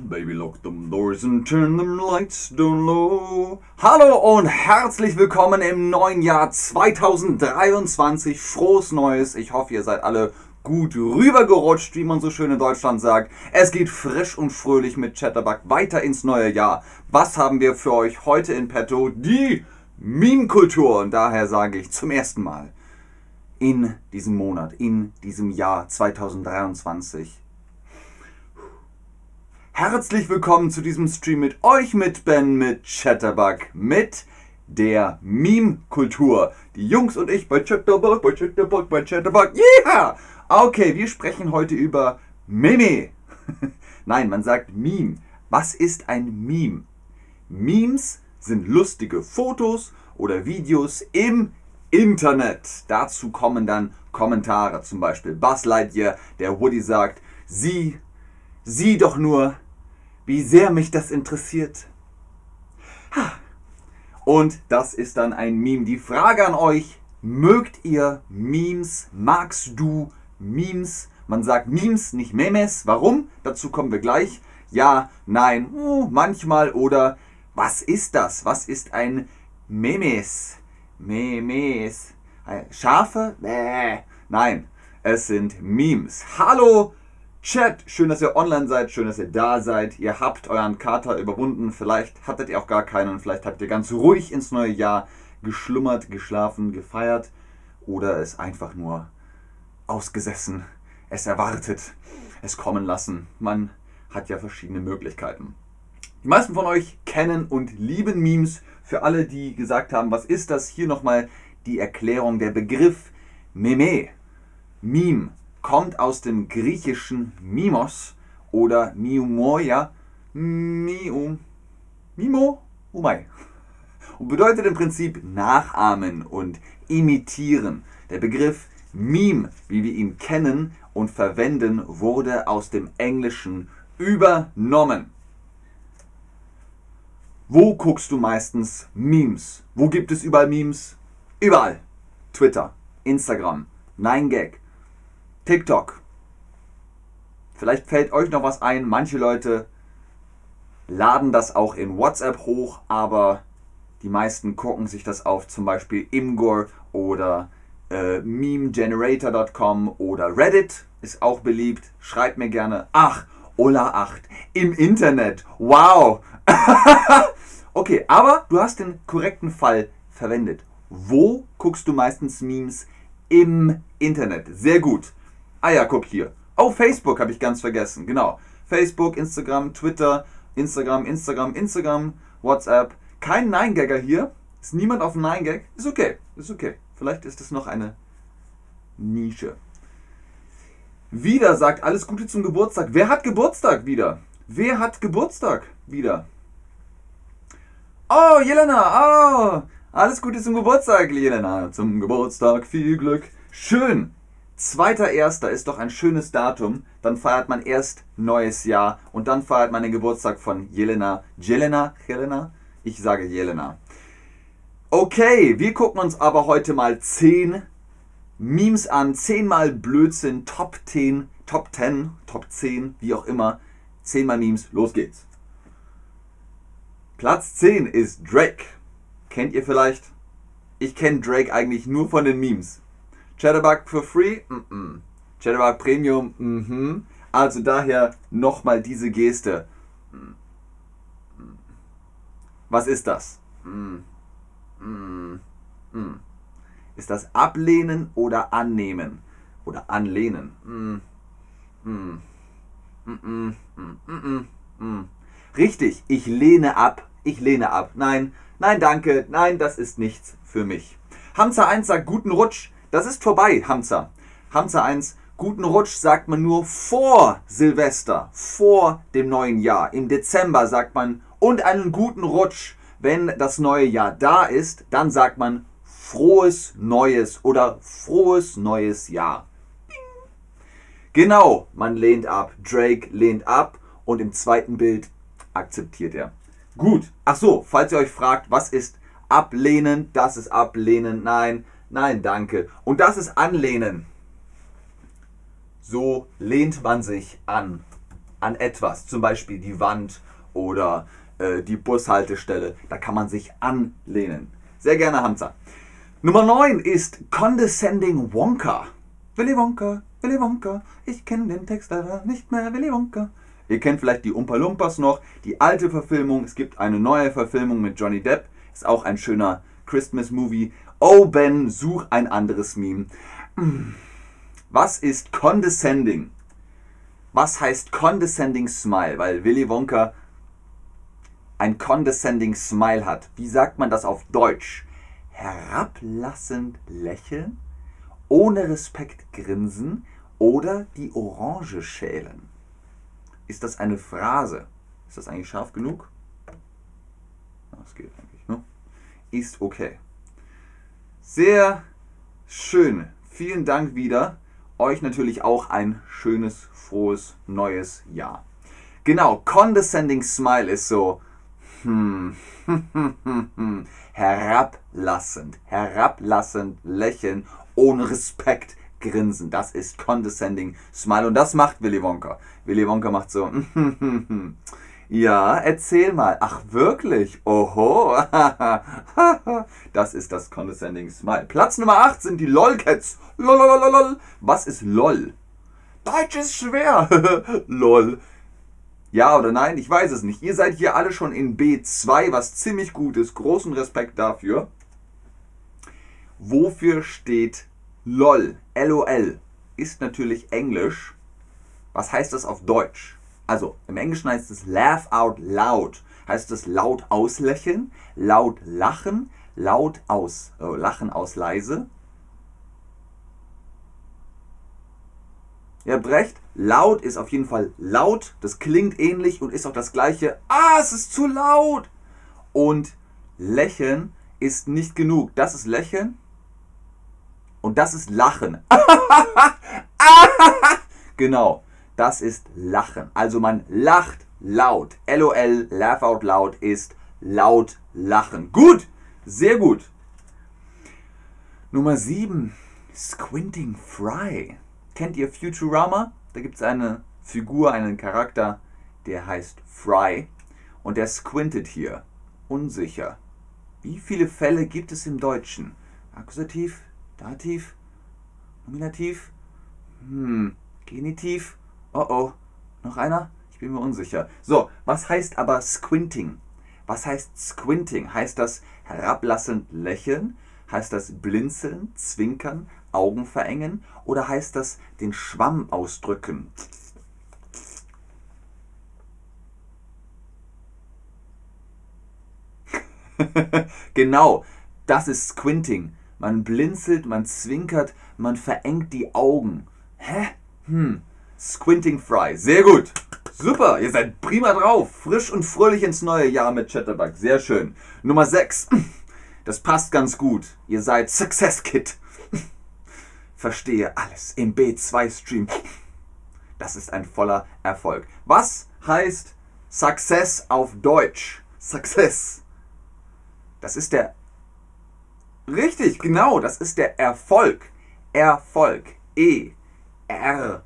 Baby, lock them doors and turn them lights down low. Hallo und herzlich willkommen im neuen Jahr 2023. Frohes Neues. Ich hoffe, ihr seid alle gut rübergerutscht, wie man so schön in Deutschland sagt. Es geht frisch und fröhlich mit Chatterbug weiter ins neue Jahr. Was haben wir für euch heute in petto? Die Meme-Kultur. Und daher sage ich zum ersten Mal in diesem Monat, in diesem Jahr 2023 Herzlich willkommen zu diesem Stream mit euch, mit Ben, mit Chatterbug, mit der Meme-Kultur. Die Jungs und ich bei Chatterbug, bei Chatterbug, bei Chatterbug. Yeah! Okay, wir sprechen heute über Meme. Nein, man sagt Meme. Was ist ein Meme? Memes sind lustige Fotos oder Videos im Internet. Dazu kommen dann Kommentare, zum Beispiel Buzz Lightyear, der Woody sagt, sieh, sieh doch nur, wie sehr mich das interessiert. Und das ist dann ein Meme. Die Frage an euch, mögt ihr Memes? Magst du Memes? Man sagt Memes, nicht Memes. Warum? Dazu kommen wir gleich. Ja, nein, uh, manchmal oder was ist das? Was ist ein Memes? Memes. Schafe? Bäh. Nein, es sind Memes. Hallo, Chat, schön, dass ihr online seid, schön, dass ihr da seid. Ihr habt euren Kater überwunden. Vielleicht hattet ihr auch gar keinen. Vielleicht habt ihr ganz ruhig ins neue Jahr geschlummert, geschlafen, gefeiert oder es einfach nur ausgesessen, es erwartet, es kommen lassen. Man hat ja verschiedene Möglichkeiten. Die meisten von euch kennen und lieben Memes. Für alle, die gesagt haben, was ist das? Hier nochmal die Erklärung. Der Begriff Meme, Meme, kommt aus dem griechischen Mimos oder Miumoia, Mium, Mimo, Umai. Und bedeutet im Prinzip nachahmen und imitieren. Der Begriff Meme, wie wir ihn kennen und verwenden, wurde aus dem Englischen übernommen. Wo guckst du meistens Memes? Wo gibt es überall Memes? Überall. Twitter, Instagram, 9gag, TikTok. Vielleicht fällt euch noch was ein. Manche Leute laden das auch in WhatsApp hoch, aber die meisten gucken sich das auf zum Beispiel Imgur oder äh, memegenerator.com oder Reddit ist auch beliebt. Schreibt mir gerne. Ach, Ola 8 im Internet. Wow. okay, aber du hast den korrekten Fall verwendet. Wo guckst du meistens Memes? Im Internet. Sehr gut. Ah ja, guck hier. Oh, Facebook habe ich ganz vergessen. Genau. Facebook, Instagram, Twitter, Instagram, Instagram, Instagram, WhatsApp. Kein Nein-Gagger hier. Ist niemand auf Nein-Gag. Ist okay. Ist okay. Vielleicht ist das noch eine Nische. Wieder sagt alles Gute zum Geburtstag. Wer hat Geburtstag wieder? Wer hat Geburtstag wieder? Oh, Jelena. Oh, alles Gute zum Geburtstag, Jelena. Zum Geburtstag viel Glück. Schön. Zweiter Erster ist doch ein schönes Datum. Dann feiert man erst neues Jahr und dann feiert man den Geburtstag von Jelena. Jelena? Jelena? Ich sage Jelena. Okay, wir gucken uns aber heute mal 10 Memes an. 10 mal Blödsinn, Top 10, Top 10, Top 10, wie auch immer. 10 mal Memes, los geht's. Platz 10 ist Drake. Kennt ihr vielleicht? Ich kenne Drake eigentlich nur von den Memes. Chatterbug for free? Mm -mm. Chatterbug Premium? Mhm. Also daher nochmal diese Geste. Was ist das? Ist das ablehnen oder annehmen? Oder anlehnen? Richtig, ich lehne ab. Ich lehne ab. Nein, nein, danke. Nein, das ist nichts für mich. Hamza 1 sagt guten Rutsch. Das ist vorbei, Hamza. Hamza 1, guten Rutsch sagt man nur vor Silvester, vor dem neuen Jahr. Im Dezember sagt man und einen guten Rutsch. Wenn das neue Jahr da ist, dann sagt man frohes neues oder frohes neues Jahr. Genau, man lehnt ab. Drake lehnt ab und im zweiten Bild akzeptiert er. Gut. Ach so, falls ihr euch fragt, was ist ablehnen? Das ist ablehnen. Nein, Nein, danke. Und das ist Anlehnen. So lehnt man sich an. an etwas, zum Beispiel die Wand oder äh, die Bushaltestelle. Da kann man sich anlehnen. Sehr gerne, Hamza. Nummer 9 ist Condescending Wonka. Willy Wonka, Willy Wonka, ich kenne den Text leider nicht mehr, Willy Wonka. Ihr kennt vielleicht die Umpa Lumpas noch, die alte Verfilmung. Es gibt eine neue Verfilmung mit Johnny Depp. Ist auch ein schöner Christmas-Movie. Oh Ben, such ein anderes Meme. Was ist condescending? Was heißt condescending smile? Weil Willy Wonka ein condescending smile hat. Wie sagt man das auf Deutsch? Herablassend lächeln? ohne Respekt grinsen oder die Orange schälen. Ist das eine Phrase? Ist das eigentlich scharf genug? Das geht eigentlich, ne? Ist okay. Sehr schön. Vielen Dank wieder. Euch natürlich auch ein schönes, frohes, neues Jahr. Genau, condescending smile ist so, hm, herablassend, herablassend lächeln ohne Respekt grinsen. Das ist condescending smile und das macht Willy Wonka. Willy Wonka macht so, ja, erzähl mal. Ach wirklich? Oho. das ist das condescending smile. Platz Nummer 8 sind die LOL-Cats. Lolololol. Was ist LOL? Deutsch ist schwer. LOL. Ja oder nein? Ich weiß es nicht. Ihr seid hier alle schon in B2, was ziemlich gut ist. Großen Respekt dafür. Wofür steht LOL? LOL ist natürlich Englisch. Was heißt das auf Deutsch? Also im Englischen heißt es laugh out loud. Heißt es laut auslächeln, laut lachen, laut aus, äh, lachen aus leise. Ihr habt recht, laut ist auf jeden Fall laut, das klingt ähnlich und ist auch das gleiche. Ah, es ist zu laut! Und lächeln ist nicht genug. Das ist lächeln und das ist Lachen. genau, das ist Lachen. Also man lacht laut. LOL, laugh out loud, ist laut lachen. Gut, sehr gut. Nummer 7, Squinting Fry. Kennt ihr Futurama? Da gibt es eine Figur, einen Charakter, der heißt Fry. Und der squintet hier. Unsicher. Wie viele Fälle gibt es im Deutschen? Akkusativ, Dativ? Nominativ? Hm, Genitiv? Oh oh. Noch einer? Ich bin mir unsicher. So, was heißt aber Squinting? Was heißt Squinting? Heißt das herablassend lächeln? Heißt das blinzeln, zwinkern, Augen verengen? Oder heißt das den Schwamm ausdrücken? genau, das ist Squinting. Man blinzelt, man zwinkert, man verengt die Augen. Hä? Hm. Squinting Fry. Sehr gut. Super, ihr seid prima drauf. Frisch und fröhlich ins neue Jahr mit Chatterbug. Sehr schön. Nummer 6. Das passt ganz gut. Ihr seid Success Kit. Verstehe alles im B2-Stream. Das ist ein voller Erfolg. Was heißt Success auf Deutsch? Success. Das ist der Richtig, genau, das ist der Erfolg. Erfolg. E R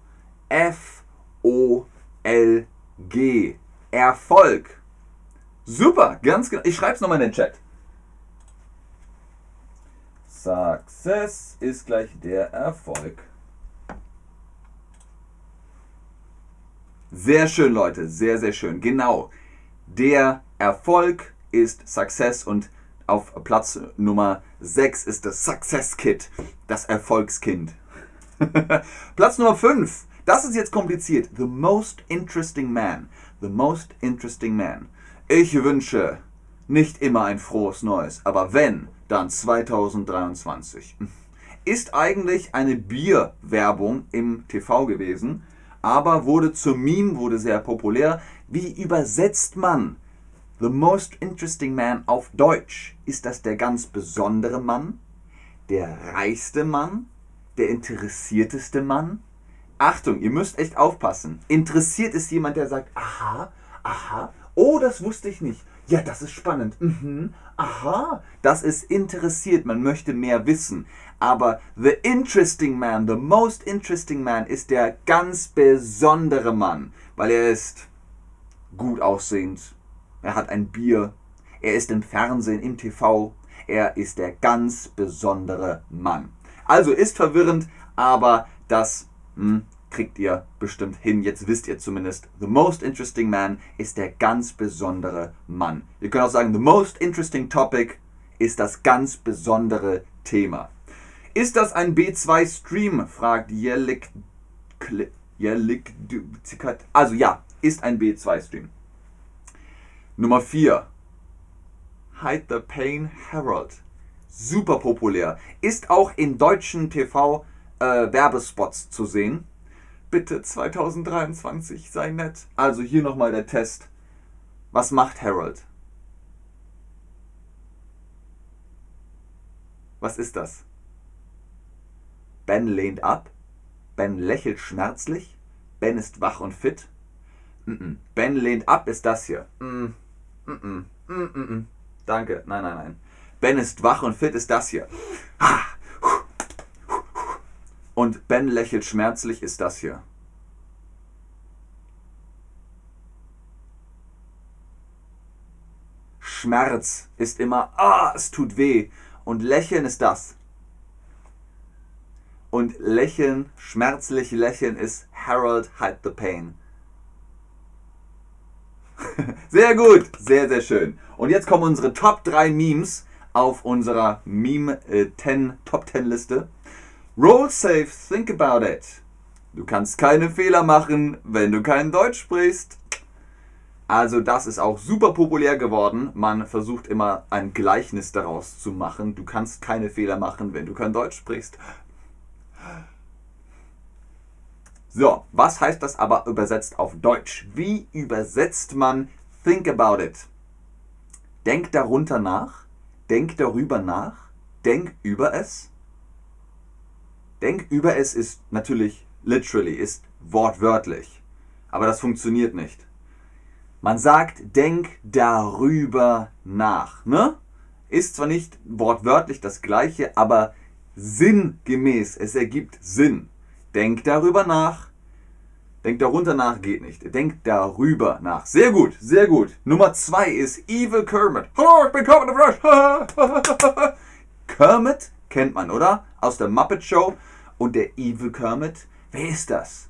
F O L G. Erfolg. Super, ganz genau. Ich schreibe es nochmal in den Chat. Success ist gleich der Erfolg. Sehr schön, Leute. Sehr, sehr schön. Genau. Der Erfolg ist Success und auf Platz Nummer 6 ist das Success Kit, das Erfolgskind. Platz Nummer 5, das ist jetzt kompliziert. The most interesting man. The most interesting man. Ich wünsche nicht immer ein frohes Neues, aber wenn, dann 2023. Ist eigentlich eine Bierwerbung im TV gewesen, aber wurde zum Meme, wurde sehr populär. Wie übersetzt man The most interesting man auf Deutsch. Ist das der ganz besondere Mann? Der reichste Mann? Der interessierteste Mann? Achtung, ihr müsst echt aufpassen. Interessiert ist jemand, der sagt, aha, aha, oh, das wusste ich nicht. Ja, das ist spannend. Mhm. Aha, das ist interessiert. Man möchte mehr wissen. Aber the interesting man, the most interesting man ist der ganz besondere Mann. weil er ist gut aussehend, er hat ein Bier, er ist im Fernsehen, im TV, er ist der ganz besondere Mann. Also ist verwirrend, aber das hm, kriegt ihr bestimmt hin. Jetzt wisst ihr zumindest, the most interesting man ist der ganz besondere Mann. Ihr könnt auch sagen, the most interesting topic ist das ganz besondere Thema. Ist das ein B2-Stream? fragt Jellik. Jellik. Also ja, ist ein B2-Stream. Nummer 4. Hide the Pain Herald. Super populär. Ist auch in deutschen TV-Werbespots äh, zu sehen. Bitte 2023, sei nett. Also hier nochmal der Test. Was macht Harold? Was ist das? Ben lehnt ab. Ben lächelt schmerzlich. Ben ist wach und fit. Ben lehnt ab ist das hier. Mm Danke. Nein, nein, nein. Ben ist wach und fit ist das hier. Und Ben lächelt schmerzlich ist das hier. Schmerz ist immer, ah, es tut weh. Und Lächeln ist das. Und Lächeln, schmerzlich Lächeln ist Harold Hide the Pain. sehr gut, sehr, sehr schön. Und jetzt kommen unsere Top 3 Memes auf unserer Meme äh, 10 Top 10 Liste. Roll safe, think about it. Du kannst keine Fehler machen, wenn du kein Deutsch sprichst. Also das ist auch super populär geworden. Man versucht immer ein Gleichnis daraus zu machen. Du kannst keine Fehler machen, wenn du kein Deutsch sprichst. So, was heißt das aber übersetzt auf Deutsch? Wie übersetzt man think about it? Denk darunter nach, denk darüber nach, denk über es. Denk über es ist natürlich literally, ist wortwörtlich. Aber das funktioniert nicht. Man sagt, denk darüber nach. Ne? Ist zwar nicht wortwörtlich das gleiche, aber sinngemäß. Es ergibt Sinn. Denk darüber nach. Denk darunter nach geht nicht. Denk darüber nach. Sehr gut, sehr gut. Nummer zwei ist Evil Kermit. Hallo, ich bin Kermit the Frosch. Kermit kennt man, oder? Aus der Muppet Show. Und der Evil Kermit, wer ist das?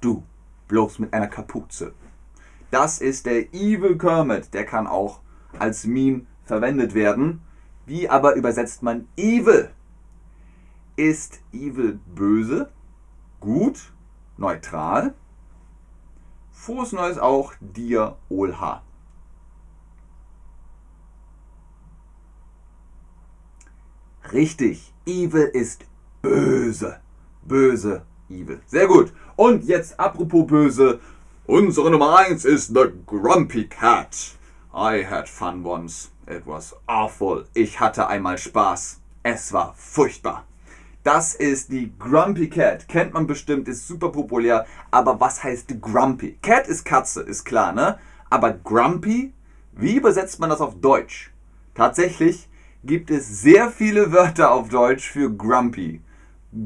Du, bloß mit einer Kapuze. Das ist der Evil Kermit. Der kann auch als Meme verwendet werden. Wie aber übersetzt man Evil? Ist Evil böse, gut, neutral? Frohes Neues auch dir, Olha. Richtig, Evil ist böse. Böse, Evil. Sehr gut. Und jetzt apropos böse. Unsere Nummer 1 ist The Grumpy Cat. I had fun once. It was awful. Ich hatte einmal Spaß. Es war furchtbar. Das ist die Grumpy Cat. Kennt man bestimmt, ist super populär. Aber was heißt Grumpy? Cat ist Katze, ist klar, ne? Aber Grumpy, wie übersetzt man das auf Deutsch? Tatsächlich gibt es sehr viele Wörter auf Deutsch für Grumpy.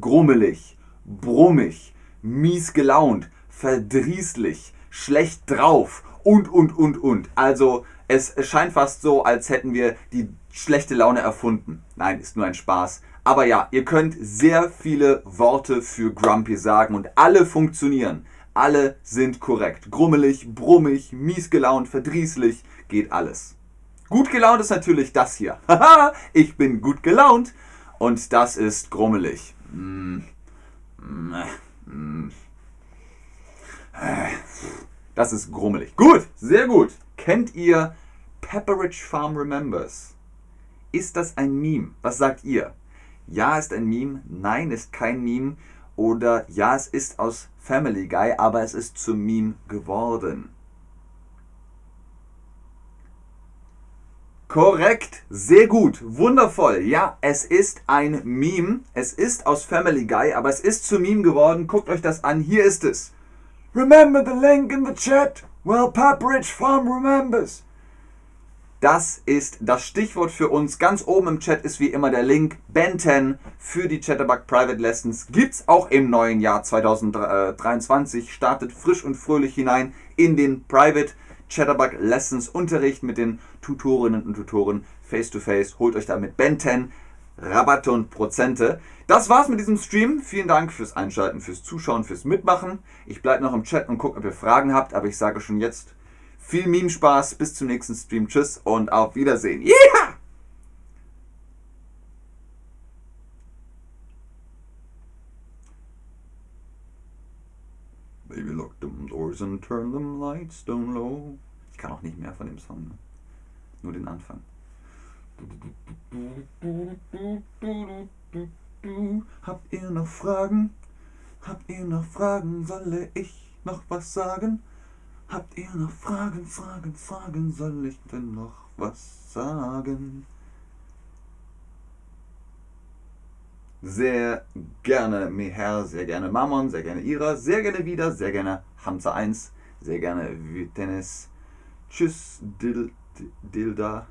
Grummelig, brummig, mies gelaunt, verdrießlich, schlecht drauf und, und, und, und. Also es scheint fast so, als hätten wir die schlechte Laune erfunden. Nein, ist nur ein Spaß. Aber ja, ihr könnt sehr viele Worte für Grumpy sagen und alle funktionieren. Alle sind korrekt. Grummelig, brummig, mies gelaunt, verdrießlich, geht alles. Gut gelaunt ist natürlich das hier. Haha, ich bin gut gelaunt. Und das ist grummelig. Das ist grummelig. Gut, sehr gut. Kennt ihr Pepperidge Farm Remembers? Ist das ein Meme? Was sagt ihr? Ja ist ein Meme, nein ist kein Meme oder ja es ist aus Family Guy, aber es ist zum Meme geworden. Korrekt, sehr gut, wundervoll. Ja, es ist ein Meme. Es ist aus Family Guy, aber es ist zum Meme geworden. Guckt euch das an. Hier ist es. Remember the link in the chat? Well, Pepperidge Farm remembers. Das ist das Stichwort für uns. Ganz oben im Chat ist wie immer der Link Ben 10 für die Chatterbug Private Lessons. Gibt's auch im neuen Jahr 2023. Startet frisch und fröhlich hinein in den Private Chatterbug Lessons Unterricht mit den Tutorinnen und Tutoren face to face. Holt euch damit Ben 10 Rabatte und Prozente. Das war's mit diesem Stream. Vielen Dank fürs Einschalten, fürs Zuschauen, fürs Mitmachen. Ich bleibe noch im Chat und gucke, ob ihr Fragen habt, aber ich sage schon jetzt viel Meme-Spaß. Bis zum nächsten Stream. Tschüss und auf Wiedersehen. Yeah! Baby, lock and turn them lights down low. Ich kann auch nicht mehr von dem Song. Ne? Nur den Anfang. Habt ihr noch Fragen? Habt ihr noch Fragen? Solle ich noch was sagen? Habt ihr noch Fragen, Fragen, Fragen? Soll ich denn noch was sagen? Sehr gerne Meher, sehr gerne Mammon, sehr gerne Ira, sehr gerne wieder, sehr gerne Hamza 1, sehr gerne Vitenes. Tschüss, Dil, Dilda.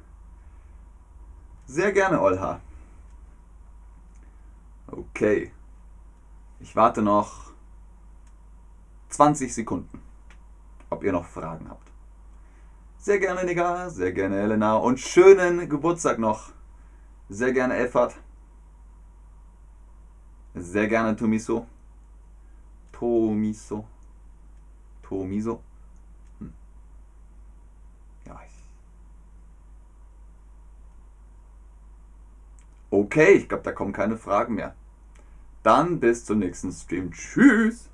Sehr gerne, Olha. Okay. Ich warte noch 20 Sekunden, ob ihr noch Fragen habt. Sehr gerne, Nigga. Sehr gerne, Elena. Und schönen Geburtstag noch. Sehr gerne, Elfert. Sehr gerne, Tomiso. Tomiso. Tomiso. Hm. Ja, Okay, ich glaube, da kommen keine Fragen mehr. Dann bis zum nächsten Stream. Tschüss.